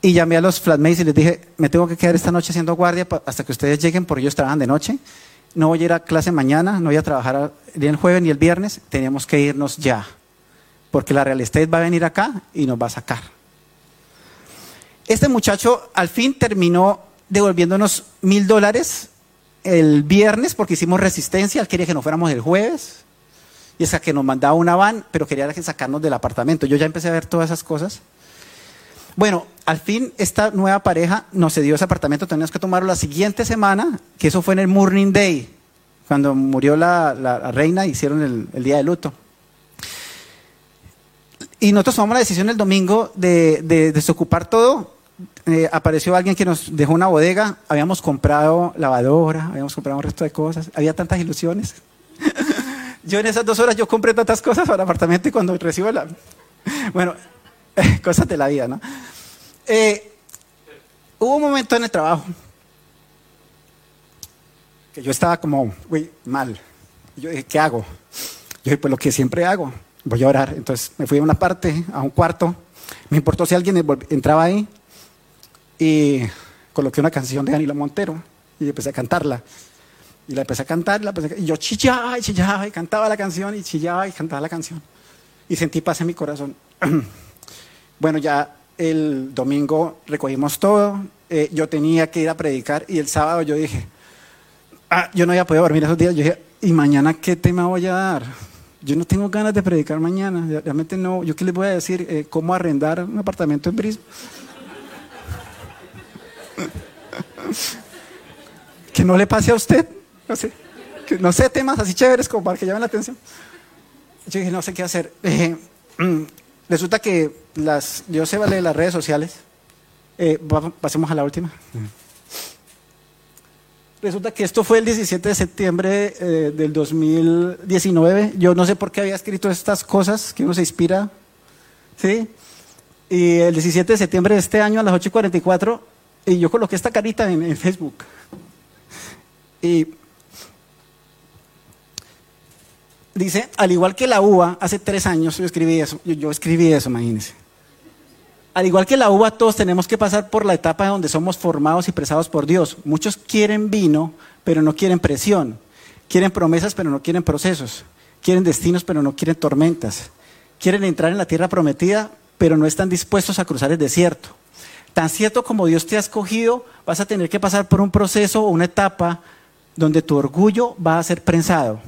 Y llamé a los flatmates y les dije, me tengo que quedar esta noche haciendo guardia hasta que ustedes lleguen porque ellos trabajan de noche. No voy a ir a clase mañana, no voy a trabajar ni el jueves ni el viernes, teníamos que irnos ya. Porque la real estate va a venir acá y nos va a sacar. Este muchacho al fin terminó devolviéndonos mil dólares el viernes porque hicimos resistencia, él quería que nos fuéramos el jueves y esa que nos mandaba una van, pero quería sacarnos del apartamento. Yo ya empecé a ver todas esas cosas. Bueno, al fin esta nueva pareja nos cedió ese apartamento, teníamos que tomarlo la siguiente semana, que eso fue en el Morning Day, cuando murió la, reina, hicieron el, día de luto. Y nosotros tomamos la decisión el domingo de, desocupar todo. Eh, apareció alguien que nos dejó una bodega, habíamos comprado lavadora, habíamos comprado un resto de cosas, había tantas ilusiones. [LAUGHS] Yo en esas dos horas yo compré tantas cosas para el apartamento y cuando recibo la... Bueno, [LAUGHS] cosas de la vida, ¿no? Eh, hubo un momento en el trabajo que yo estaba como, uy, mal. Yo dije, ¿qué hago? Yo dije, pues lo que siempre hago, voy a orar. Entonces me fui a una parte, a un cuarto. Me importó si alguien entraba ahí y coloqué una canción de Danilo Montero y empecé a cantarla. Y la empecé a cantar, y, yo chillaba y chillaba y cantaba la canción y chillaba y cantaba la canción. Y sentí paz en mi corazón. [CLEARS THROAT] bueno, ya el domingo recogimos todo, eh, yo tenía que ir a predicar y el sábado yo dije, ah, yo no había podido dormir esos días, yo dije, ¿y mañana qué tema voy a dar? Yo no tengo ganas de predicar mañana, realmente no, yo qué les voy a decir, eh, cómo arrendar un apartamento en Brisbane. [LAUGHS] que no le pase a usted. No sé, no sé temas así chéveres como para que llamen la atención. Yo dije, no sé qué hacer. Mm, resulta que las, yo sé vale las redes sociales. Eh, pasemos a la última. Resulta que esto fue el 17 de septiembre eh, del 2019. Yo no sé por qué había escrito estas cosas, que uno se inspira. ¿Sí? Y el 17 de septiembre de este año a las 8.44 y yo coloqué esta carita en, Facebook. Y dice, al igual que la uva, hace tres años yo escribí eso, yo, escribí eso, imagínense. Al igual que la uva, todos tenemos que pasar por la etapa donde somos formados y presados por Dios. Muchos quieren vino, pero no quieren presión. Quieren promesas, pero no quieren procesos. Quieren destinos, pero no quieren tormentas. Quieren entrar en la tierra prometida, pero no están dispuestos a cruzar el desierto. Tan cierto como Dios te ha escogido, vas a tener que pasar por un proceso o una etapa donde tu orgullo va a ser prensado.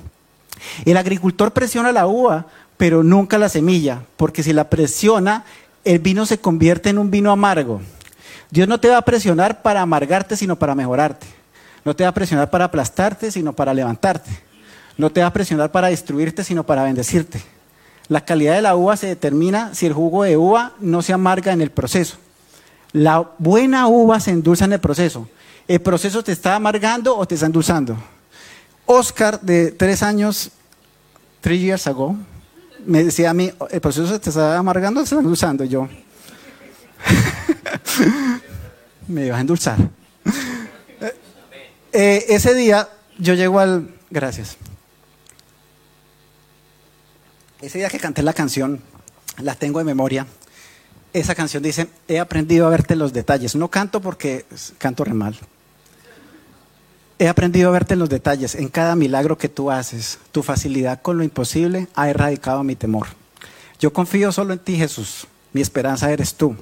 El agricultor presiona la uva, pero nunca la semilla, porque si la presiona, el vino se convierte en un vino amargo. Dios no te va a presionar para amargarte, sino para mejorarte. No te va a presionar para aplastarte, sino para levantarte. No te va a presionar para destruirte, sino para bendecirte. La calidad de la uva se determina si el jugo de uva no se amarga en el proceso. La buena uva se endulza en el proceso. ¿El proceso te está amargando o te está endulzando? Oscar, de tres años, three years ago, me decía a mí, ¿el proceso te está amargando te está endulzando? Yo, [LAUGHS] me iba a endulzar. Eh, ese día yo llego al... Gracias. Ese día que canté la canción, la tengo en memoria esa canción dice, he aprendido a verte los detalles. No canto porque canto re mal. He aprendido a verte en los detalles, en cada milagro que tú haces. Tu facilidad con lo imposible ha erradicado mi temor. Yo confío solo en ti, Jesús. Mi esperanza eres tú.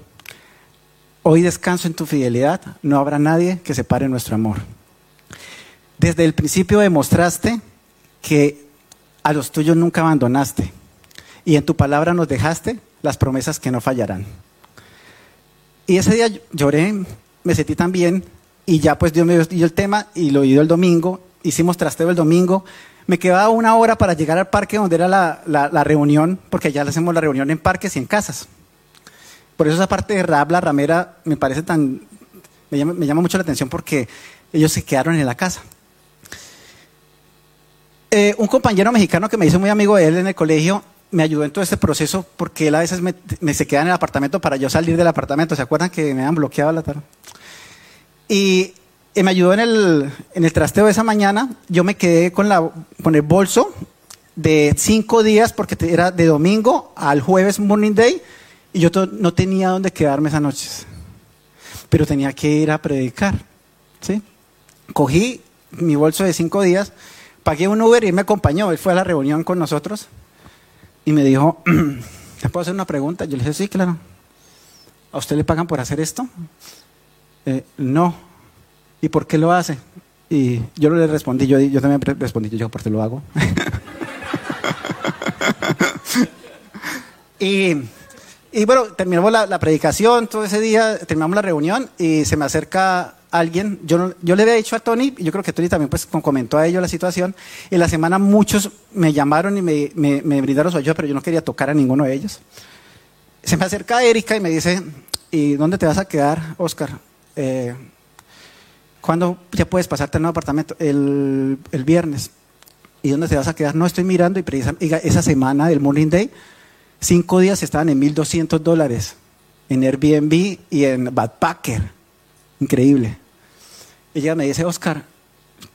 Hoy descanso en tu fidelidad. No habrá nadie que separe nuestro amor. Desde el principio demostraste que a los tuyos nunca abandonaste. Y en tu palabra nos dejaste las promesas que no fallarán. Y ese día lloré, me sentí tan bien y ya pues Dios me dio el tema y lo dio el domingo, hicimos trasteo el domingo, me quedaba una hora para llegar al parque donde era la, la, reunión, porque le hacemos la reunión en parques y en casas. Por eso esa parte de Rab, la ramera, me parece tan, me llama, me llama mucho la atención porque ellos se quedaron en la casa. Eh, un compañero mexicano que me hizo muy amigo de él en el colegio me ayudó en todo este proceso porque él a veces me, se queda en el apartamento para yo salir del apartamento. ¿Se acuerdan que me han bloqueado la tarde? Y, me ayudó en el, en el trasteo de esa mañana. Yo me quedé con el bolso de cinco días porque era de domingo al jueves Morning Day y yo no tenía dónde quedarme esas noches. Pero tenía que ir a predicar. ¿sí? Cogí mi bolso de cinco días, pagué un Uber y él me acompañó. Él fue a la reunión con nosotros y me dijo, [CLEARS THROAT] ¿te puedo hacer una pregunta? Yo le dije, sí, claro. ¿A usted le pagan por hacer esto? Eh, no. ¿Y por qué lo hace? Y yo le respondí, yo, yo también respondí, yo ¿por qué lo hago? [LAUGHS] y, y, bueno, terminamos la, la, predicación todo ese día, terminamos la reunión y se me acerca alguien, yo, yo le había dicho a Tony, y yo creo que Tony también pues comentó a ellos la situación, en la semana muchos me llamaron y me, me, brindaron su ayuda, pero yo no quería tocar a ninguno de ellos. Se me acerca Erika y me dice, ¿y dónde te vas a quedar, Oscar? Eh, ¿Cuándo ya puedes pasarte al nuevo apartamento? El, el, viernes. ¿Y dónde te vas a quedar? No estoy mirando y precisamente esa semana del Morning Day, cinco días estaban en 1.200 dólares en Airbnb y en Backpacker. Increíble ella me dice, Oscar,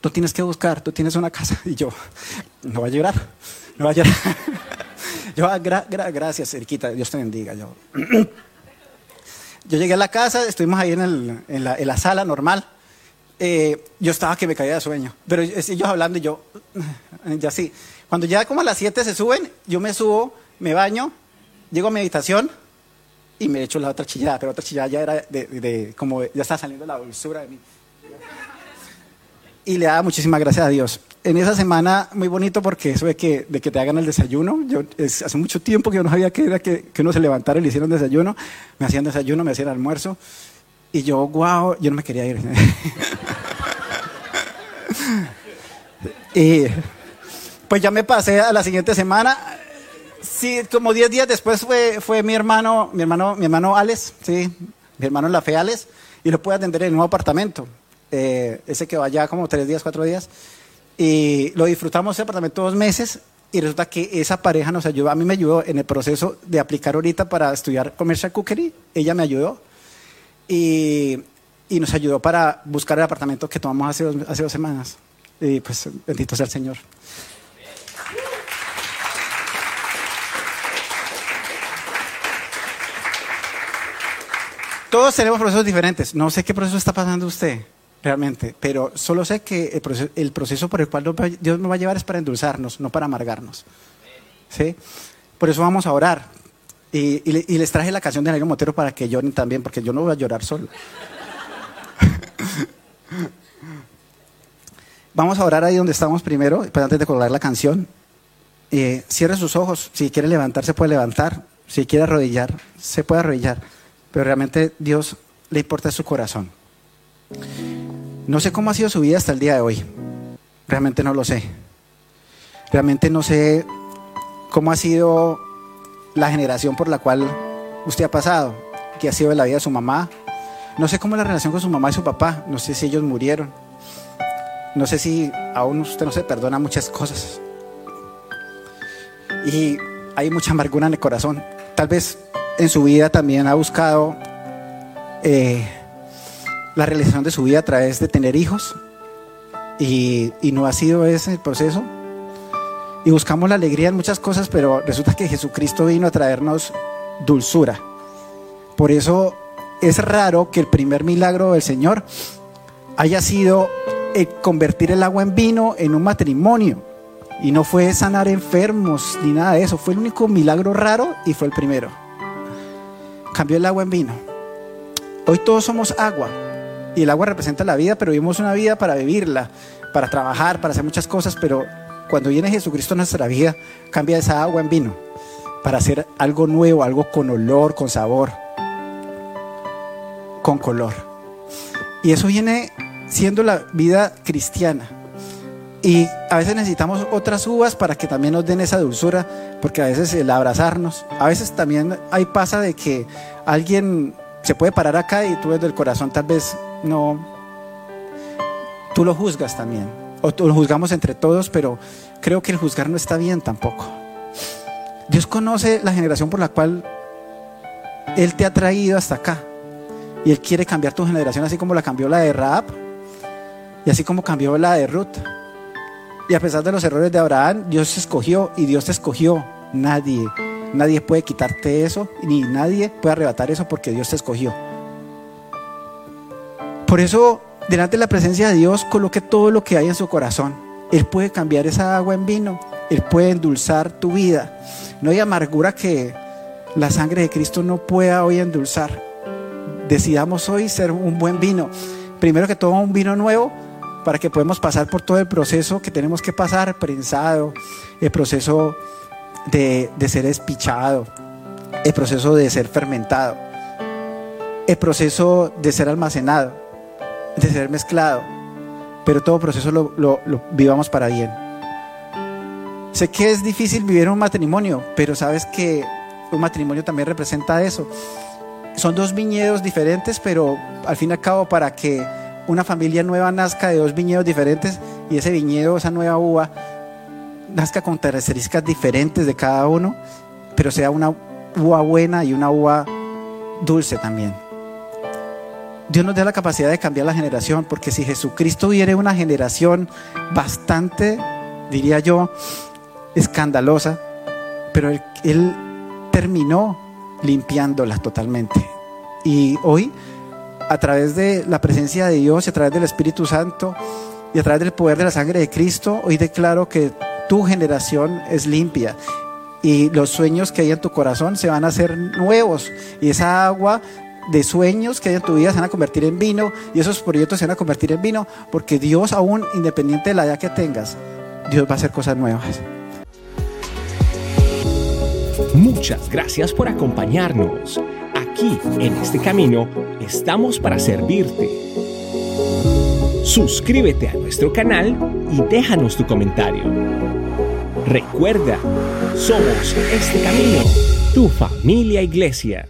tú tienes que buscar, tú tienes una casa. [LAUGHS] Y yo, no va a llorar, no va a llorar. [LAUGHS] yo, ah, gracias, Eriquita, Dios te bendiga. Yo, [CLEARS THROAT] yo llegué a la casa, estuvimos ahí en, el, en, la, en la, sala normal. Eh, yo estaba que me caía de sueño, pero ellos hablando y yo, [LAUGHS] ya sí. Cuando ya como a las 7 se suben, yo me subo, me baño, llego a mi habitación y me echo la otra chillada, pero otra chillada ya era de, de como ya está saliendo la dulzura de mí y le da muchísimas gracias a Dios. En esa semana, muy bonito porque eso de que, de que te hagan el desayuno, yo hace mucho tiempo que yo no sabía que era que, que uno se levantara y le hicieron desayuno, me hacían desayuno, me hacían almuerzo, y yo, wow, yo no me quería ir. y [LAUGHS] pues ya me pasé a la siguiente semana, sí, como 10 días después fue, fue mi hermano, mi hermano, mi hermano Alex, sí, mi hermano La Fe Alex, y lo pude atender en el nuevo apartamento. Eh, ese que va allá como tres días, cuatro días, y lo disfrutamos ese apartamento dos meses y resulta que esa pareja nos ayudó, a mí me ayudó en el proceso de aplicar ahorita para estudiar commercial cookery, ella me ayudó y, y nos ayudó para buscar el apartamento que tomamos hace dos, hace dos semanas. Y pues bendito sea el Señor. Todos tenemos procesos diferentes. No sé qué proceso está pasando usted realmente, pero solo sé que el proceso, por el cual Dios nos va a llevar es para endulzarnos, no para amargarnos. ¿Sí? Por eso vamos a orar. Y, les traje la canción de Jairo Motero para que lloren también, porque yo no voy a llorar solo. [LAUGHS] vamos a orar ahí donde estamos primero, pues antes de colgar la canción. Eh, cierre sus ojos, si quiere levantar, se puede levantar, si quiere arrodillar, se puede arrodillar, pero realmente Dios le importa su corazón. No sé cómo ha sido su vida hasta el día de hoy. Realmente no lo sé. Realmente no sé cómo ha sido la generación por la cual usted ha pasado, que ha sido la vida de su mamá. No sé cómo es la relación con su mamá y su papá. No sé si ellos murieron. No sé si aún usted no se perdona muchas cosas. Y hay mucha amargura en el corazón. Tal vez en su vida también ha buscado eh, la realización de su vida a través de tener hijos y, no ha sido ese el proceso. Y buscamos la alegría en muchas cosas, pero resulta que Jesucristo vino a traernos dulzura. Por eso es raro que el primer milagro del Señor haya sido convertir el agua en vino en un matrimonio. Y no fue sanar enfermos ni nada de eso. Fue el único milagro raro y fue el primero. Cambió el agua en vino. Hoy todos somos agua y el agua representa la vida, pero vivimos una vida para vivirla, para trabajar, para hacer muchas cosas, pero cuando viene Jesucristo en nuestra vida, cambia esa agua en vino, para hacer algo nuevo, algo con olor, con sabor, con color. Y eso viene siendo la vida cristiana. Y a veces necesitamos otras uvas para que también nos den esa dulzura, porque a veces el abrazarnos, a veces también hay pasa de que alguien se puede parar acá y tú desde el corazón tal vez no, tú lo juzgas también, o lo juzgamos entre todos, pero creo que el juzgar no está bien tampoco. Dios conoce la generación por la cual Él te ha traído hasta acá. Y Él quiere cambiar tu generación así como la cambió la de Raab y así como cambió la de Ruth. Y a pesar de los errores de Abraham, Dios te escogió y Dios te escogió. Nadie, nadie puede quitarte eso, ni nadie puede arrebatar eso porque Dios te escogió. Por eso, delante de la presencia de Dios, coloque todo lo que hay en su corazón. Él puede cambiar esa agua en vino. Él puede endulzar tu vida. No hay amargura que la sangre de Cristo no pueda hoy endulzar. Decidamos hoy ser un buen vino. Primero que todo, un vino nuevo para que podamos pasar por todo el proceso que tenemos que pasar, prensado, el proceso de, de ser espichado, el proceso de ser fermentado, el proceso de ser almacenado de ser mezclado, pero todo proceso lo, lo, vivamos para bien. Sé que es difícil vivir un matrimonio, pero sabes que un matrimonio también representa eso. Son dos viñedos diferentes, pero al fin y al cabo para que una familia nueva nazca de dos viñedos diferentes y ese viñedo, esa nueva uva, nazca con características diferentes de cada uno, pero sea una uva buena y una uva dulce también. Dios nos da la capacidad de cambiar la generación, porque si Jesucristo viene una generación bastante, diría yo, escandalosa, pero él, él terminó limpiándola totalmente. Y hoy, a través de la presencia de Dios y a través del Espíritu Santo y a través del poder de la sangre de Cristo, hoy declaro que tu generación es limpia y los sueños que hay en tu corazón se van a hacer nuevos y esa agua de sueños que hay en tu vida se van a convertir en vino y esos proyectos se van a convertir en vino porque Dios aún independiente de la edad que tengas, Dios va a hacer cosas nuevas. Muchas gracias por acompañarnos. Aquí, en este camino, estamos para servirte. Suscríbete a nuestro canal y déjanos tu comentario. Recuerda, somos este camino, tu familia iglesia.